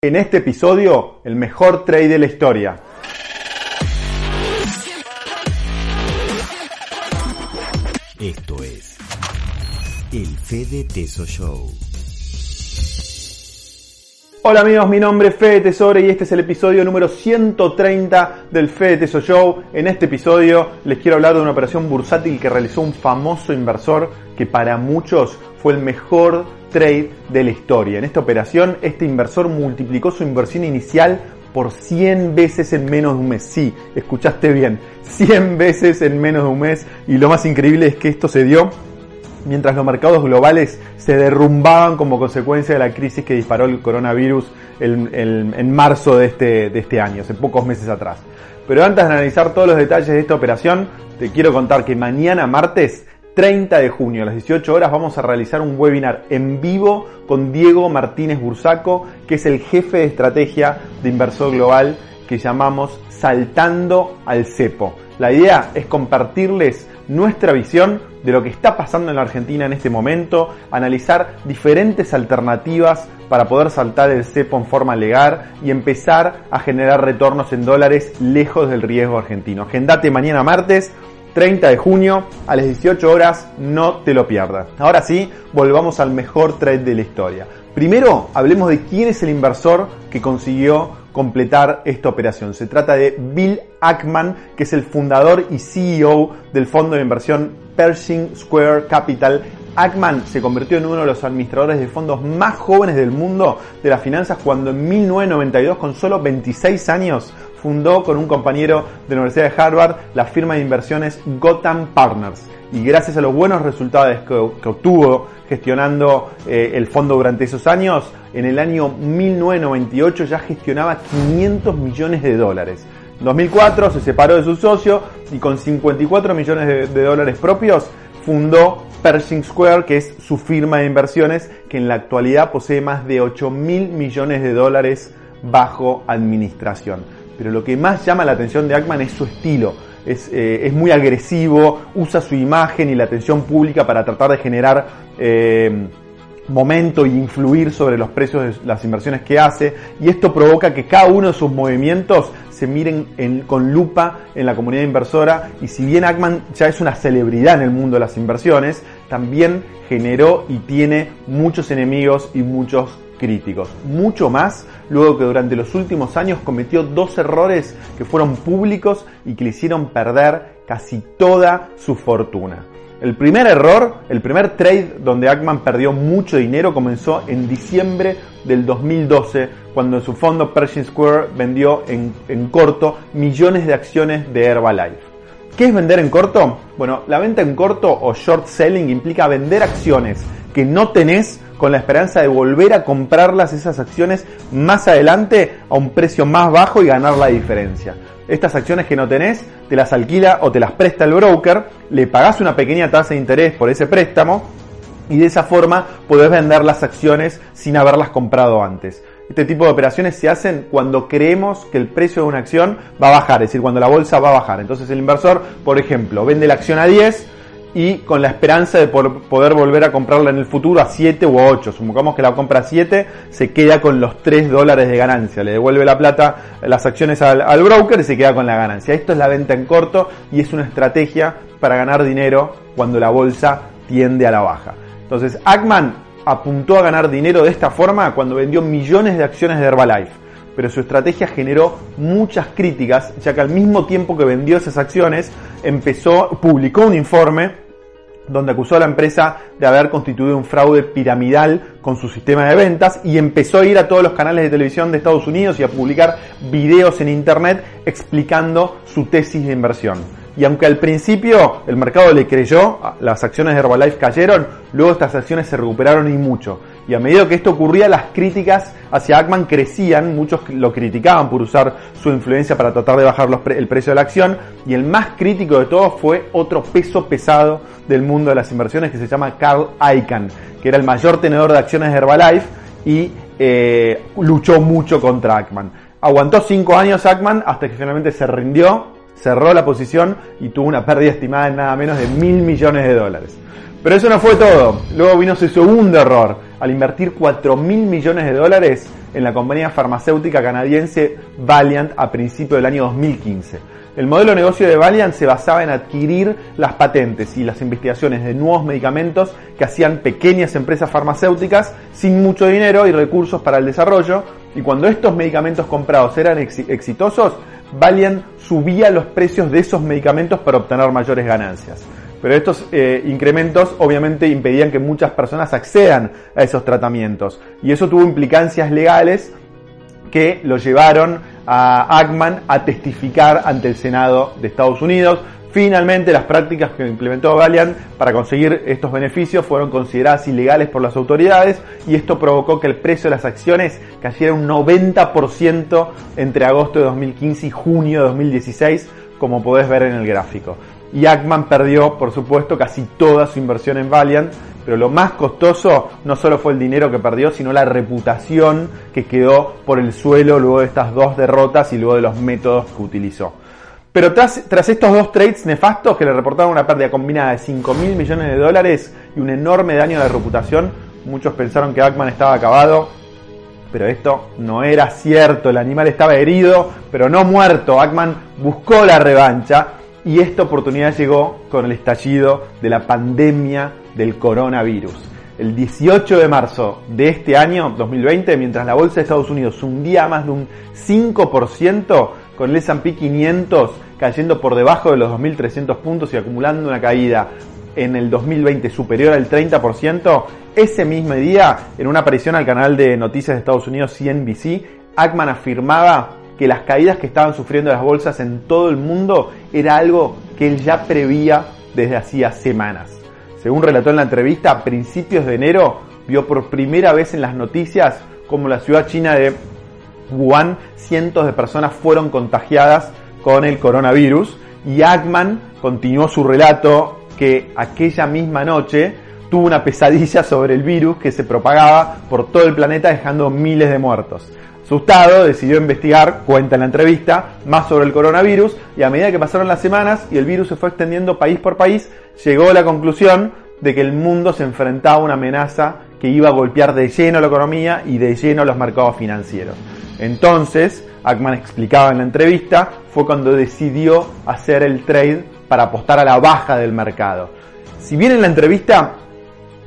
En este episodio, el mejor trade de la historia. Esto es el Fede Teso Show. Hola amigos, mi nombre es Fede Tesoro y este es el episodio número 130 del Fede Teso Show. En este episodio les quiero hablar de una operación bursátil que realizó un famoso inversor que para muchos fue el mejor trade de la historia. En esta operación, este inversor multiplicó su inversión inicial por 100 veces en menos de un mes. Sí, escuchaste bien, 100 veces en menos de un mes. Y lo más increíble es que esto se dio mientras los mercados globales se derrumbaban como consecuencia de la crisis que disparó el coronavirus en, marzo de este, de este año, hace pocos meses atrás. Pero antes de analizar todos los detalles de esta operación, te quiero contar que mañana martes 30 de junio a las 18 horas vamos a realizar un webinar en vivo con Diego Martínez Bursaco, que es el jefe de estrategia de Inversor Global que llamamos Saltando al Cepo. La idea es compartirles nuestra visión de lo que está pasando en la Argentina en este momento, analizar diferentes alternativas para poder saltar el cepo en forma legal y empezar a generar retornos en dólares lejos del riesgo argentino. Agendate mañana martes 30 de junio a las 18 horas, no te lo pierdas. Ahora sí, volvamos al mejor trade de la historia. Primero, hablemos de quién es el inversor que consiguió completar esta operación. Se trata de Bill Ackman, que es el fundador y CEO del fondo de inversión Pershing Square Capital. Ackman se convirtió en uno de los administradores de fondos más jóvenes del mundo de las finanzas cuando en 1992, con solo 26 años, fundó con un compañero de la Universidad de Harvard la firma de inversiones Gotham Partners. Y gracias a los buenos resultados que, obtuvo gestionando eh, el fondo durante esos años, en el año 1998 ya gestionaba 500 millones de dólares. En 2004 se separó de su socio y con 54 millones de, de dólares propios fundó Pershing Square, que es su firma de inversiones, que en la actualidad posee más de 8 mil millones de dólares bajo administración pero lo que más llama la atención de Ackman es su estilo. Es, eh, muy agresivo, usa su imagen y la atención pública para tratar de generar eh, momento e influir sobre los precios de las inversiones que hace y esto provoca que cada uno de sus movimientos se miren con lupa en la comunidad inversora y si bien Ackman ya es una celebridad en el mundo de las inversiones, también generó y tiene muchos enemigos y muchos críticos. Mucho más luego que durante los últimos años cometió dos errores que fueron públicos y que le hicieron perder casi toda su fortuna. El primer error, el primer trade donde Ackman perdió mucho dinero comenzó en diciembre del 2012, cuando en su fondo Pershing Square vendió en, en corto millones de acciones de Herbalife. ¿Qué es vender en corto? Bueno, la venta en corto o short selling implica vender acciones que no tenés con la esperanza de volver a comprarlas esas acciones más adelante a un precio más bajo y ganar la diferencia. Estas acciones que no tenés, te las alquila o te las presta el broker, le pagás una pequeña tasa de interés por ese préstamo y de esa forma podés vender las acciones sin haberlas comprado antes. Este tipo de operaciones se hacen cuando creemos que el precio de una acción va a bajar, es decir, cuando la bolsa va a bajar. Entonces el inversor, por ejemplo, vende la acción a 10, y con la esperanza de poder volver a comprarla en el futuro a 7 u 8. Supongamos que la compra a 7, se queda con los 3 dólares de ganancia. Le devuelve la plata, las acciones al, al, broker y se queda con la ganancia. Esto es la venta en corto y es una estrategia para ganar dinero cuando la bolsa tiende a la baja. Entonces, Ackman apuntó a ganar dinero de esta forma cuando vendió millones de acciones de Herbalife pero su estrategia generó muchas críticas, ya que al mismo tiempo que vendió esas acciones, empezó, publicó un informe donde acusó a la empresa de haber constituido un fraude piramidal con su sistema de ventas y empezó a ir a todos los canales de televisión de Estados Unidos y a publicar videos en internet explicando su tesis de inversión. Y aunque al principio el mercado le creyó, las acciones de Herbalife cayeron, luego estas acciones se recuperaron y mucho. Y a medida que esto ocurría, las críticas hacia Ackman crecían, muchos lo criticaban por usar su influencia para tratar de bajar el precio de la acción, y el más crítico de todos fue otro peso pesado del mundo de las inversiones que se llama Carl Icahn, que era el mayor tenedor de acciones de Herbalife y eh, luchó mucho contra Ackman. Aguantó cinco años Ackman hasta que finalmente se rindió cerró la posición y tuvo una pérdida estimada en nada menos de mil millones de dólares. Pero eso no fue todo. Luego vino su segundo error. Al invertir 4 mil millones de dólares en la compañía farmacéutica canadiense Valiant a principios del año 2015. El modelo de negocio de Valiant se basaba en adquirir las patentes y las investigaciones de nuevos medicamentos que hacían pequeñas empresas farmacéuticas sin mucho dinero y recursos para el desarrollo. Y cuando estos medicamentos comprados eran exitosos, Valiant subía los precios de esos medicamentos para obtener mayores ganancias. Pero estos eh, incrementos obviamente impedían que muchas personas accedan a esos tratamientos. Y eso tuvo implicancias legales que lo llevaron a Ackman a testificar ante el Senado de Estados Unidos. Finalmente, las prácticas que implementó Valiant para conseguir estos beneficios fueron consideradas ilegales por las autoridades y esto provocó que el precio de las acciones cayera un 90% entre agosto de 2015 y junio de 2016, como podés ver en el gráfico y Ackman perdió, por supuesto, casi toda su inversión en Valiant, pero lo más costoso no solo fue el dinero que perdió, sino la reputación que quedó por el suelo luego de estas dos derrotas y luego de los métodos que utilizó. Pero tras, tras estos dos trades nefastos que le reportaron una pérdida combinada de 5 mil millones de dólares y un enorme daño de reputación, muchos pensaron que Ackman estaba acabado, pero esto no era cierto, el animal estaba herido, pero no muerto. Ackman buscó la revancha y esta oportunidad llegó con el estallido de la pandemia del coronavirus. El 18 de marzo de este año, 2020, mientras la bolsa de Estados Unidos hundía más de un 5%, con el S&P 500 cayendo por debajo de los 2.300 puntos y acumulando una caída en el 2020 superior al 30%, ese mismo día, en una aparición al canal de noticias de Estados Unidos CNBC, Ackman afirmaba que las caídas que estaban sufriendo las bolsas en todo el mundo era algo que él ya prevía desde hacía semanas. Según relató en la entrevista, a principios de enero vio por primera vez en las noticias como la ciudad china de Wuhan cientos de personas fueron contagiadas con el coronavirus y Ackman continuó su relato que aquella misma noche tuvo una pesadilla sobre el virus que se propagaba por todo el planeta dejando miles de muertos. Asustado, decidió investigar, cuenta en la entrevista, más sobre el coronavirus y a medida que pasaron las semanas y el virus se fue extendiendo país por país, llegó a la conclusión de que el mundo se enfrentaba a una amenaza que iba a golpear de lleno la economía y de lleno los mercados financieros. Entonces, Ackman explicaba en la entrevista, fue cuando decidió hacer el trade para apostar a la baja del mercado. Si bien en la entrevista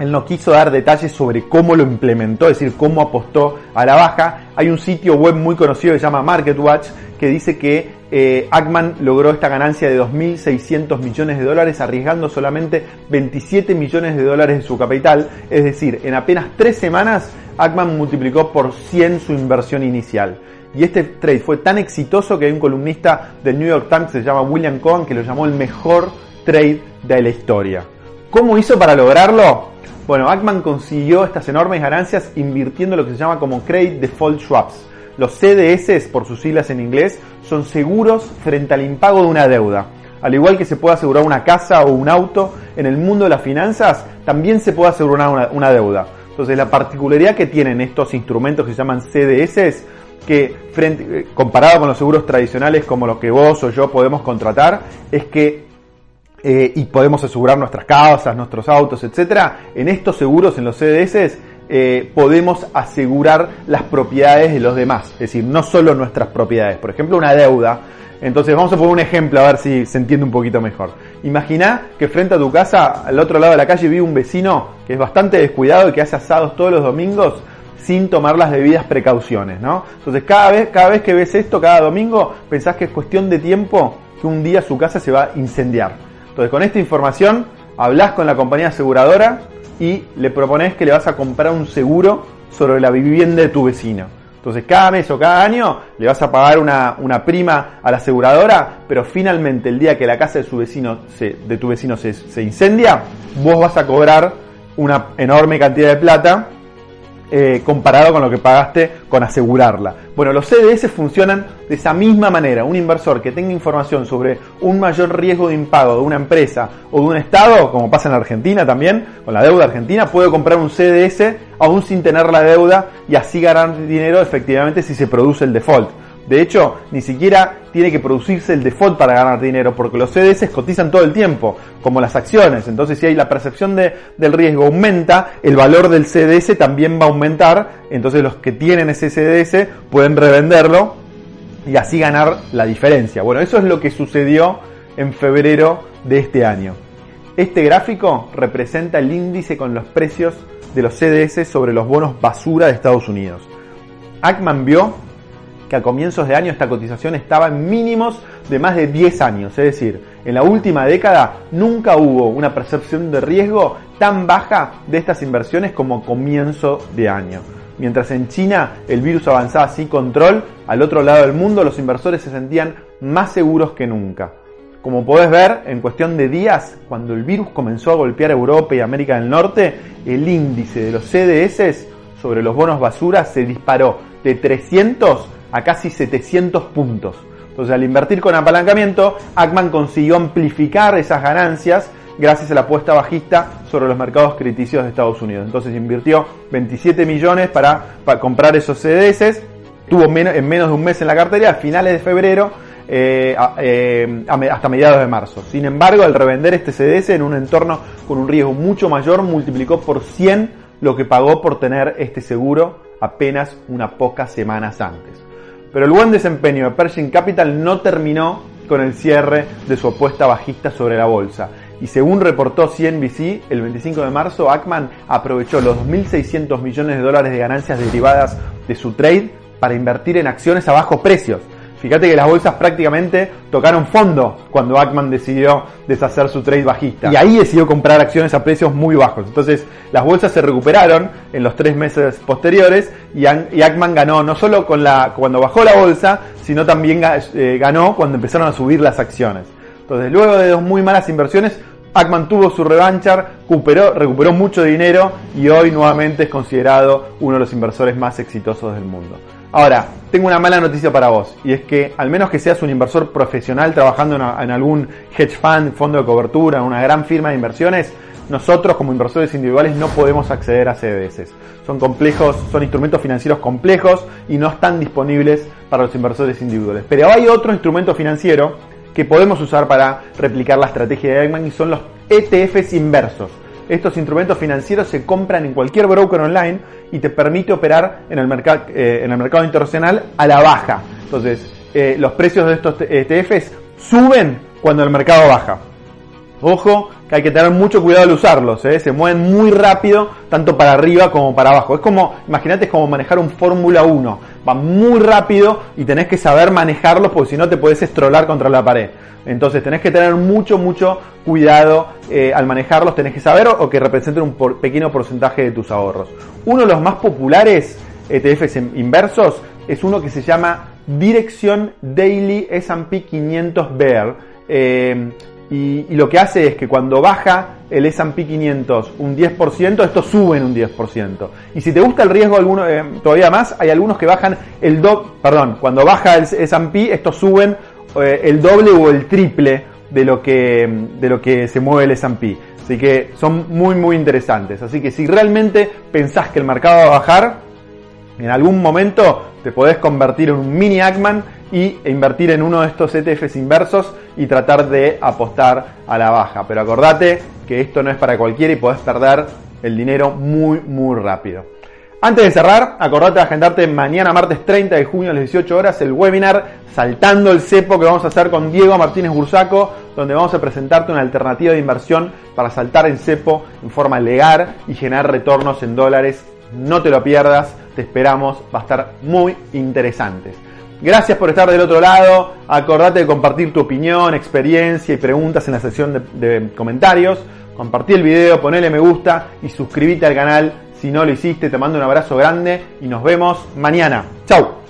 él no quiso dar detalles sobre cómo lo implementó, es decir, cómo apostó a la baja. Hay un sitio web muy conocido que se llama MarketWatch que dice que eh, Ackman logró esta ganancia de 2.600 millones de dólares arriesgando solamente 27 millones de dólares de su capital. Es decir, en apenas tres semanas Ackman multiplicó por 100 su inversión inicial. Y este trade fue tan exitoso que hay un columnista del New York Times que se llama William Cohen que lo llamó el mejor trade de la historia. ¿Cómo hizo para lograrlo? Bueno, Ackman consiguió estas enormes ganancias invirtiendo lo que se llama como Credit Default Swaps. Los CDS, por sus siglas en inglés, son seguros frente al impago de una deuda. Al igual que se puede asegurar una casa o un auto, en el mundo de las finanzas también se puede asegurar una, deuda. Entonces la particularidad que tienen estos instrumentos que se llaman CDS que frente, eh, comparado con los seguros tradicionales como los que vos o yo podemos contratar, es que eh, y podemos asegurar nuestras casas, nuestros autos, etcétera, en estos seguros, en los CDS, eh, podemos asegurar las propiedades de los demás, es decir, no solo nuestras propiedades. Por ejemplo, una deuda. Entonces vamos a poner un ejemplo a ver si se entiende un poquito mejor. Imagina que frente a tu casa, al otro lado de la calle, vive un vecino que es bastante descuidado y que hace asados todos los domingos sin tomar las debidas precauciones, ¿no? Entonces cada vez, cada vez que ves esto, cada domingo, pensás que es cuestión de tiempo que un día su casa se va a incendiar. Entonces, con esta información, hablas con la compañía aseguradora y le propones que le vas a comprar un seguro sobre la vivienda de tu vecino. Entonces, cada mes o cada año le vas a pagar una, prima a la aseguradora, pero finalmente el día que la casa de, su vecino de tu vecino se, se incendia, vos vas a cobrar una enorme cantidad de plata eh, comparado con lo que pagaste con asegurarla. Bueno, los CDS funcionan de esa misma manera. Un inversor que tenga información sobre un mayor riesgo de impago de una empresa o de un estado, como pasa en Argentina también, con la deuda argentina, puede comprar un CDS aún sin tener la deuda y así ganar dinero efectivamente si se produce el default. De hecho, ni siquiera tiene que producirse el default para ganar dinero, porque los CDS cotizan todo el tiempo, como las acciones. Entonces, si hay la percepción de, del riesgo aumenta, el valor del CDS también va a aumentar. Entonces, los que tienen ese CDS pueden revenderlo y así ganar la diferencia. Bueno, eso es lo que sucedió en febrero de este año. Este gráfico representa el índice con los precios de los CDS sobre los bonos basura de Estados Unidos. Ackman vio que a comienzos de año esta cotización estaba en mínimos de más de 10 años, es decir, en la última década nunca hubo una percepción de riesgo tan baja de estas inversiones como comienzo de año. Mientras en China el virus avanzaba sin control, al otro lado del mundo los inversores se sentían más seguros que nunca. Como podés ver, en cuestión de días, cuando el virus comenzó a golpear Europa y América del Norte, el índice de los CDS sobre los bonos basura se disparó de 300 a casi 700 puntos. Entonces, al invertir con apalancamiento, Ackman consiguió amplificar esas ganancias gracias a la apuesta bajista sobre los mercados crediticios de Estados Unidos. Entonces invirtió 27 millones para, comprar esos CDS, tuvo en menos de un mes en la cartera, a finales de febrero eh, eh, hasta mediados de marzo. Sin embargo, al revender este CDS en un entorno con un riesgo mucho mayor, multiplicó por 100 lo que pagó por tener este seguro apenas unas pocas semanas antes. Pero el buen desempeño de Pershing Capital no terminó con el cierre de su apuesta bajista sobre la bolsa. Y según reportó CNBC, el 25 de marzo, Ackman aprovechó los 2.600 millones de dólares de ganancias derivadas de su trade para invertir en acciones a bajos precios Fíjate que las bolsas prácticamente tocaron fondo cuando Ackman decidió deshacer su trade bajista. Y ahí decidió comprar acciones a precios muy bajos. Entonces las bolsas se recuperaron en los tres meses posteriores y, Ackman ganó no solo cuando bajó la bolsa, sino también eh, ganó cuando empezaron a subir las acciones. Entonces luego de dos muy malas inversiones, Ackman tuvo su revancha, recuperó mucho dinero y hoy nuevamente es considerado uno de los inversores más exitosos del mundo. Ahora, tengo una mala noticia para vos, y es que al menos que seas un inversor profesional trabajando en, algún hedge fund, fondo de cobertura, en una gran firma de inversiones, nosotros como inversores individuales no podemos acceder a CDS. Son complejos, son instrumentos financieros complejos y no están disponibles para los inversores individuales. Pero hay otro instrumento financiero que podemos usar para replicar la estrategia de Eggman y son los ETFs inversos. Estos instrumentos financieros se compran en cualquier broker online y te permite operar en el, mercado, eh, en el mercado internacional a la baja. Entonces, eh, los precios de estos ETFs suben cuando el mercado baja. Ojo, que hay que tener mucho cuidado al usarlos, ¿eh? se mueven muy rápido, tanto para arriba como para abajo. Es como, imagínate, es como manejar un Fórmula 1, va muy rápido y tenés que saber manejarlos porque si no te puedes estrolar contra la pared. Entonces tenés que tener mucho, mucho cuidado eh, al manejarlos, tenés que saber o que representen un pequeño porcentaje de tus ahorros. Uno de los más populares ETFs inversos es uno que se llama Dirección Daily S&P 500 Bear. Eh, y, lo que hace es que cuando baja el S&P 500 un 10%, estos suben un 10%. Y si te gusta el riesgo alguno, eh, todavía más, hay algunos que bajan el doble, perdón, cuando baja el S&P, estos suben eh, el doble o el triple de lo que, de lo que se mueve el S&P. Así que son muy muy interesantes. Así que si realmente pensás que el mercado va a bajar, en algún momento te podés convertir en un mini Ackman y invertir en uno de estos ETFs inversos y tratar de apostar a la baja. Pero acordate que esto no es para cualquiera y podés perder el dinero muy muy rápido. Antes de cerrar, acordate de agendarte mañana martes 30 de junio a las 18 horas el webinar Saltando el Cepo que vamos a hacer con Diego Martínez Bursaco, donde vamos a presentarte una alternativa de inversión para saltar en cepo en forma legal y generar retornos en dólares. No te lo pierdas, te esperamos, va a estar muy interesante. Gracias por estar del otro lado, acordate de compartir tu opinión, experiencia y preguntas en la sección de, comentarios. Compartí el video, ponele me gusta y suscríbete al canal si no lo hiciste, te mando un abrazo grande y nos vemos mañana. ¡Chao!